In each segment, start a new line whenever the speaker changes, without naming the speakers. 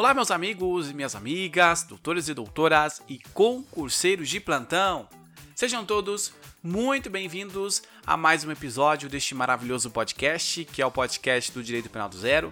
Olá, meus amigos e minhas amigas, doutores e doutoras e concurseiros de plantão. Sejam todos muito bem-vindos a mais um episódio deste maravilhoso podcast, que é o podcast do Direito Penal do Zero.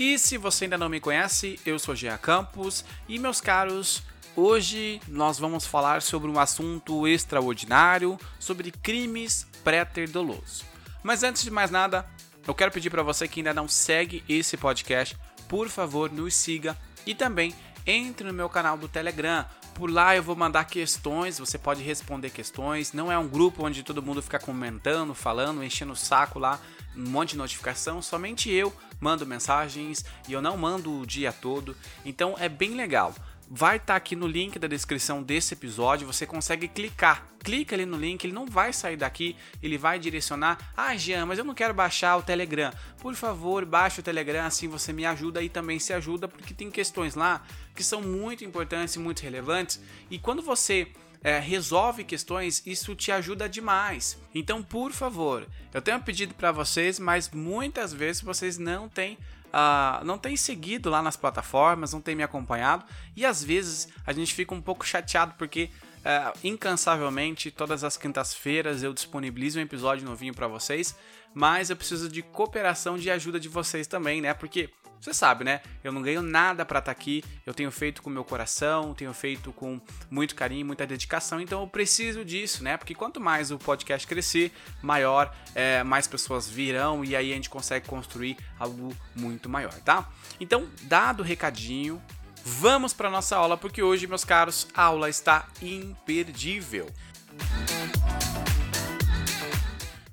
E se você ainda não me conhece, eu sou Jean Campos e, meus caros, hoje nós vamos falar sobre um assunto extraordinário, sobre crimes pré-ter doloso. Mas antes de mais nada, eu quero pedir para você que ainda não segue esse podcast por favor, nos siga e também entre no meu canal do Telegram. Por lá eu vou mandar questões, você pode responder questões. Não é um grupo onde todo mundo fica comentando, falando, enchendo o saco lá, um monte de notificação. Somente eu mando mensagens e eu não mando o dia todo. Então é bem legal vai estar tá aqui no link da descrição desse episódio. Você consegue clicar. Clica ali no link, ele não vai sair daqui, ele vai direcionar. Ah, Jean, mas eu não quero baixar o Telegram. Por favor, baixe o Telegram, assim você me ajuda e também se ajuda, porque tem questões lá que são muito importantes e muito relevantes. E quando você é, resolve questões, isso te ajuda demais. Então, por favor, eu tenho um pedido para vocês, mas muitas vezes vocês não têm uh, não tem seguido lá nas plataformas, não tem me acompanhado e às vezes a gente fica um pouco chateado porque uh, incansavelmente todas as quintas-feiras eu disponibilizo um episódio novinho para vocês, mas eu preciso de cooperação, de ajuda de vocês também, né? Porque você sabe, né? Eu não ganho nada para estar tá aqui. Eu tenho feito com meu coração, tenho feito com muito carinho, muita dedicação. Então eu preciso disso, né? Porque quanto mais o podcast crescer, maior, é, mais pessoas virão e aí a gente consegue construir algo muito maior, tá? Então, dado o recadinho, vamos para nossa aula porque hoje, meus caros, a aula está imperdível.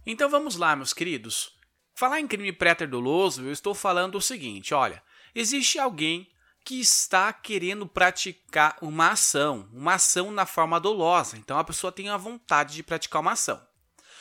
Então vamos lá, meus queridos. Falar em crime pré-doloso, eu estou falando o seguinte: olha, existe alguém que está querendo praticar uma ação, uma ação na forma dolosa. Então a pessoa tem a vontade de praticar uma ação.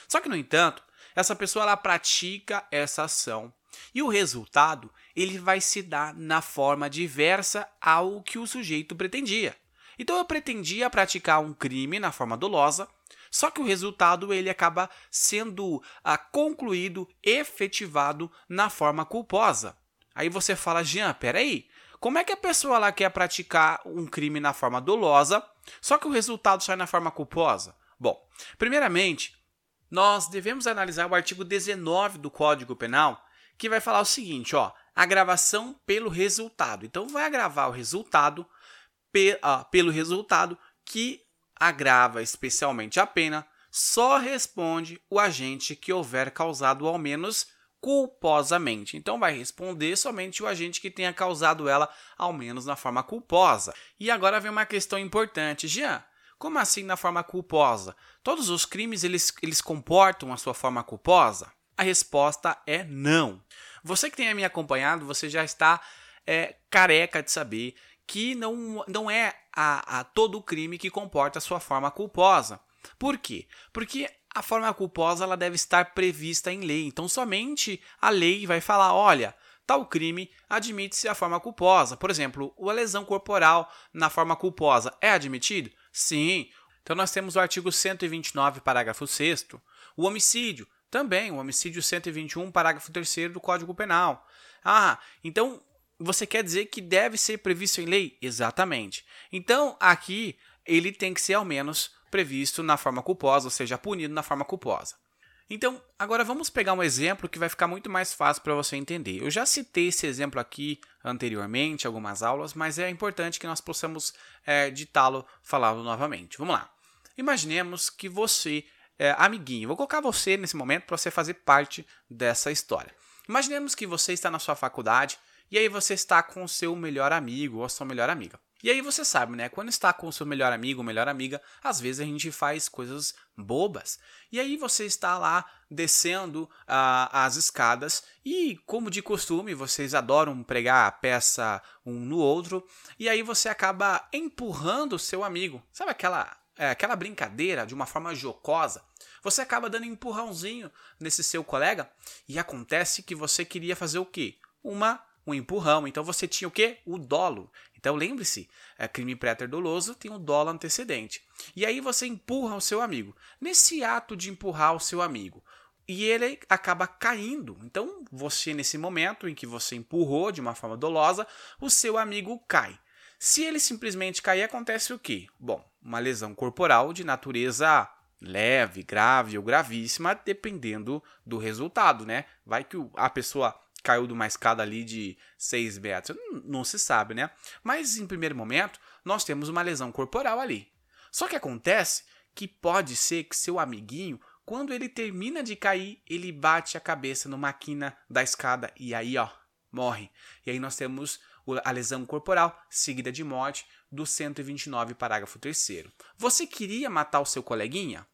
Só que no entanto, essa pessoa ela pratica essa ação e o resultado ele vai se dar na forma diversa ao que o sujeito pretendia. Então eu pretendia praticar um crime na forma dolosa, só que o resultado ele acaba sendo ah, concluído, efetivado na forma culposa. Aí você fala, Jean, peraí, como é que a pessoa lá quer praticar um crime na forma dolosa, só que o resultado sai na forma culposa? Bom, primeiramente, nós devemos analisar o artigo 19 do Código Penal, que vai falar o seguinte, ó, agravação pelo resultado. Então vai agravar o resultado pe, uh, pelo resultado que agrava especialmente a pena, só responde o agente que houver causado ao menos culposamente. Então vai responder somente o agente que tenha causado ela ao menos na forma culposa. E agora vem uma questão importante, Jean. Como assim na forma culposa? Todos os crimes eles, eles comportam a sua forma culposa? A resposta é não. Você que tem me acompanhado, você já está é, careca de saber que não, não é a, a todo crime que comporta a sua forma culposa. Por quê? Porque a forma culposa ela deve estar prevista em lei. Então, somente a lei vai falar: olha, tal crime admite-se a forma culposa. Por exemplo, a lesão corporal na forma culposa é admitido? Sim. Então, nós temos o artigo 129, parágrafo 6. O homicídio, também, o homicídio 121, parágrafo 3 do Código Penal. Ah, então você quer dizer que deve ser previsto em lei? Exatamente. Então, aqui, ele tem que ser ao menos previsto na forma culposa, ou seja, punido na forma culposa. Então, agora vamos pegar um exemplo que vai ficar muito mais fácil para você entender. Eu já citei esse exemplo aqui anteriormente, algumas aulas, mas é importante que nós possamos é, ditá-lo, falá-lo novamente. Vamos lá. Imaginemos que você, é, amiguinho, vou colocar você nesse momento para você fazer parte dessa história. Imaginemos que você está na sua faculdade e aí você está com o seu melhor amigo ou a sua melhor amiga. E aí você sabe, né? Quando está com o seu melhor amigo ou melhor amiga, às vezes a gente faz coisas bobas. E aí você está lá descendo uh, as escadas e, como de costume, vocês adoram pregar a peça um no outro. E aí você acaba empurrando o seu amigo. Sabe aquela, é, aquela brincadeira de uma forma jocosa? Você acaba dando um empurrãozinho nesse seu colega e acontece que você queria fazer o quê? Uma um empurrão. Então você tinha o quê? O dolo. Então lembre-se, é crime préter doloso tem um dolo antecedente. E aí você empurra o seu amigo. Nesse ato de empurrar o seu amigo, e ele acaba caindo. Então, você, nesse momento em que você empurrou de uma forma dolosa, o seu amigo cai. Se ele simplesmente cair, acontece o quê? Bom, uma lesão corporal de natureza leve, grave ou gravíssima, dependendo do resultado, né? Vai que a pessoa caiu de uma escada ali de 6 metros, não, se sabe, né? Mas em primeiro momento, nós temos uma lesão corporal ali. Só que acontece que pode ser que seu amiguinho quando ele termina de cair, ele bate a cabeça numa quina da escada e aí, ó, morre. E aí nós temos a lesão corporal seguida de morte do 129, parágrafo 3 Você queria matar o seu coleguinha?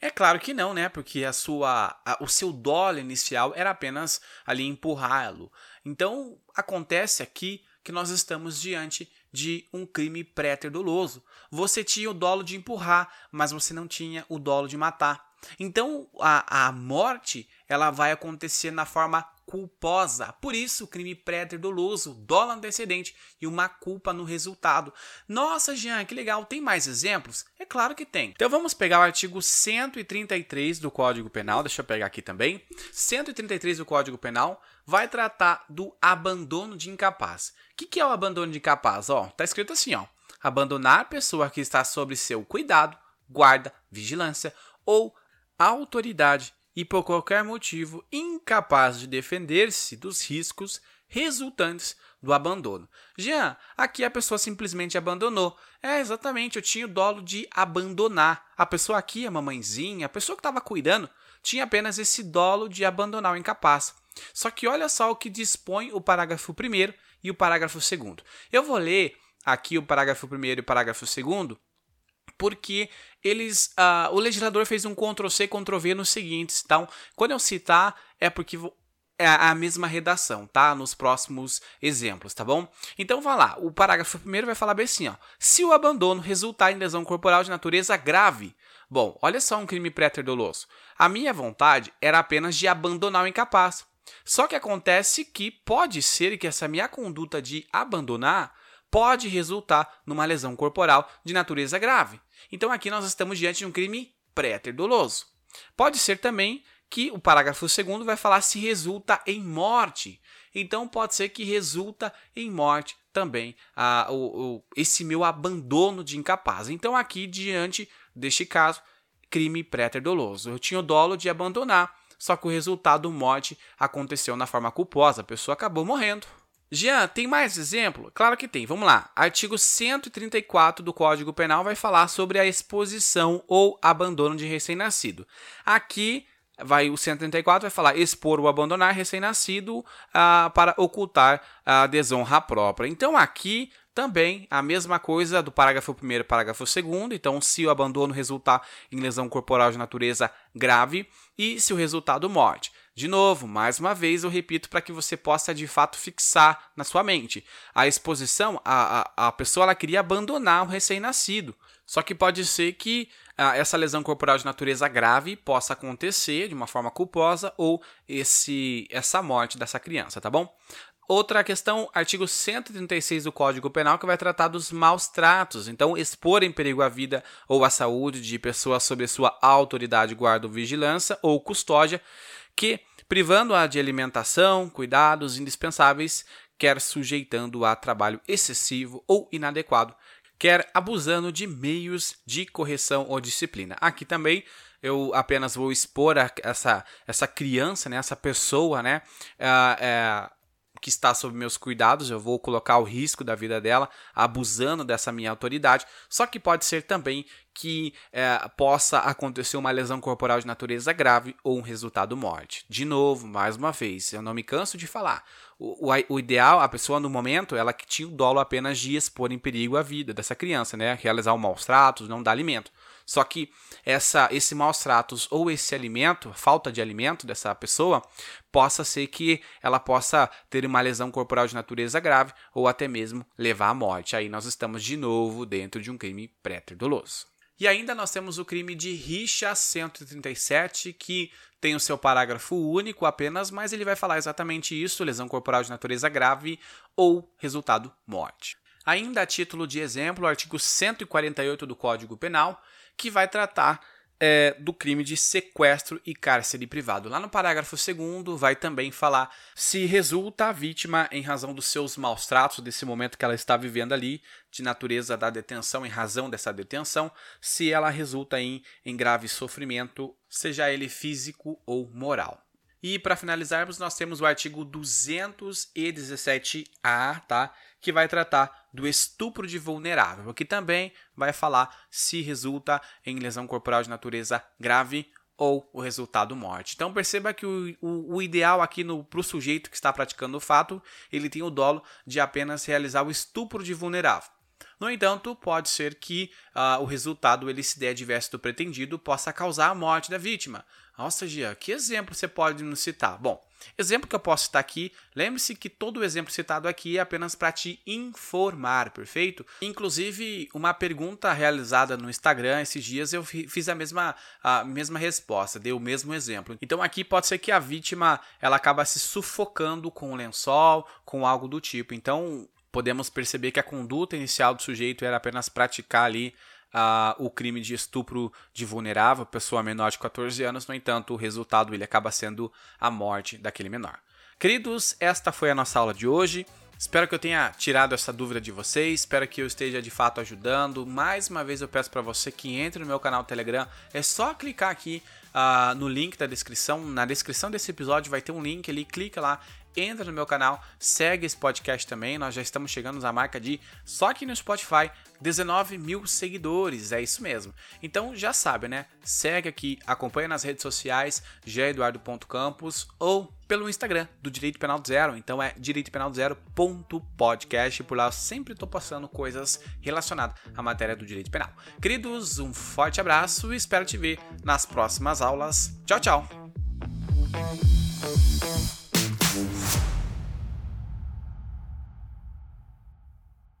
É claro que não, né? Porque a sua, a, o seu dolo inicial era apenas ali empurrá-lo. Então acontece aqui que nós estamos diante de um crime pré-doloso. Você tinha o dolo de empurrar, mas você não tinha o dolo de matar. Então a, a morte ela vai acontecer na forma culposa. Por isso, crime pré-doloso, dolo antecedente e uma culpa no resultado. Nossa, Jean, que legal. Tem mais exemplos? É claro que tem. Então vamos pegar o artigo 133 do Código Penal. Deixa eu pegar aqui também. 133 do Código Penal vai tratar do abandono de incapaz. O que, que é o abandono de incapaz? Ó, tá escrito assim, ó. Abandonar a pessoa que está sob seu cuidado, guarda, vigilância ou autoridade e por qualquer motivo incapaz de defender-se dos riscos resultantes do abandono. Jean, aqui a pessoa simplesmente abandonou. É, exatamente, eu tinha o dolo de abandonar. A pessoa aqui, a mamãezinha, a pessoa que estava cuidando, tinha apenas esse dolo de abandonar o incapaz. Só que olha só o que dispõe o parágrafo 1 e o parágrafo 2. Eu vou ler aqui o parágrafo 1 e o parágrafo 2 porque eles, uh, o legislador fez um Ctrl C, Ctrl V nos seguintes. Então, quando eu citar, é porque é a mesma redação, tá? Nos próximos exemplos, tá bom? Então, vai lá. O parágrafo primeiro vai falar bem assim, ó. Se o abandono resultar em lesão corporal de natureza grave, bom, olha só um crime pré-doloso. A minha vontade era apenas de abandonar o incapaz. Só que acontece que pode ser que essa minha conduta de abandonar pode resultar numa lesão corporal de natureza grave. Então aqui nós estamos diante de um crime pré-doloso. Pode ser também que o parágrafo 2 vai falar se resulta em morte. Então pode ser que resulta em morte também ah, o, o, esse meu abandono de incapaz. Então aqui diante deste caso, crime pré-doloso. Eu tinha o dolo de abandonar, só que o resultado morte aconteceu na forma culposa, a pessoa acabou morrendo. Jean, tem mais exemplo? Claro que tem. Vamos lá. Artigo 134 do Código Penal vai falar sobre a exposição ou abandono de recém-nascido. Aqui vai o 134 vai falar expor ou abandonar recém-nascido ah, para ocultar a desonra própria. Então aqui também a mesma coisa do parágrafo 1 e parágrafo 2 Então, se o abandono resultar em lesão corporal de natureza grave e se o resultado morte. De novo, mais uma vez eu repito para que você possa de fato fixar na sua mente. A exposição, a, a, a pessoa ela queria abandonar o recém-nascido. Só que pode ser que ah, essa lesão corporal de natureza grave possa acontecer de uma forma culposa ou esse, essa morte dessa criança, tá bom? Outra questão, artigo 136 do Código Penal, que vai tratar dos maus tratos. Então, expor em perigo a vida ou a saúde de pessoas sob sua autoridade, guarda ou vigilância ou custódia que, privando-a de alimentação, cuidados indispensáveis, quer sujeitando a trabalho excessivo ou inadequado, quer abusando de meios de correção ou disciplina. Aqui também eu apenas vou expor a, essa, essa criança, né, essa pessoa, né, uh, uh, que está sob meus cuidados, eu vou colocar o risco da vida dela abusando dessa minha autoridade. Só que pode ser também que é, possa acontecer uma lesão corporal de natureza grave ou um resultado morte. De novo, mais uma vez, eu não me canso de falar. O, o, o, ideal, a pessoa no momento, ela que tinha o dolo apenas de expor em perigo a vida dessa criança, né? Realizar o maus tratos, não dar alimento. Só que essa, esse maus tratos ou esse alimento, falta de alimento dessa pessoa, possa ser que ela possa ter uma lesão corporal de natureza grave ou até mesmo levar à morte. Aí nós estamos de novo dentro de um crime pré-doloso. E ainda nós temos o crime de rixa 137, que tem o seu parágrafo único apenas, mas ele vai falar exatamente isso: lesão corporal de natureza grave ou resultado morte. Ainda a título de exemplo, o artigo 148 do Código Penal, que vai tratar é, do crime de sequestro e cárcere privado. Lá no parágrafo 2 vai também falar se resulta a vítima em razão dos seus maus tratos, desse momento que ela está vivendo ali, de natureza da detenção, em razão dessa detenção, se ela resulta em, em grave sofrimento, seja ele físico ou moral. E para finalizarmos, nós temos o artigo 217A, tá? Que vai tratar do estupro de vulnerável, que também vai falar se resulta em lesão corporal de natureza grave ou o resultado morte. Então perceba que o, o, o ideal aqui para o sujeito que está praticando o fato, ele tem o dolo de apenas realizar o estupro de vulnerável. No entanto, pode ser que uh, o resultado ele se der adverso do pretendido possa causar a morte da vítima. Nossa, Gia, que exemplo você pode nos citar? Bom, exemplo que eu posso citar aqui, lembre-se que todo o exemplo citado aqui é apenas para te informar, perfeito? Inclusive, uma pergunta realizada no Instagram esses dias eu fiz a mesma, a mesma resposta, dei o mesmo exemplo. Então aqui pode ser que a vítima ela acaba se sufocando com o lençol, com algo do tipo. Então podemos perceber que a conduta inicial do sujeito era apenas praticar ali uh, o crime de estupro de vulnerável, pessoa menor de 14 anos, no entanto, o resultado ele acaba sendo a morte daquele menor. Queridos, esta foi a nossa aula de hoje. Espero que eu tenha tirado essa dúvida de vocês, espero que eu esteja de fato ajudando. Mais uma vez eu peço para você que entre no meu canal Telegram, é só clicar aqui uh, no link da descrição. Na descrição desse episódio vai ter um link ali, clica lá, entra no meu canal, segue esse podcast também. Nós já estamos chegando à marca de, só aqui no Spotify, 19 mil seguidores. É isso mesmo. Então já sabe, né? Segue aqui, acompanha nas redes sociais, geduardo.campos ou pelo Instagram do Direito Penal do Zero. Então é direitopenal0.podcast. Por lá eu sempre estou passando coisas relacionadas à matéria do direito penal. Queridos, um forte abraço e espero te ver nas próximas aulas. Tchau, tchau!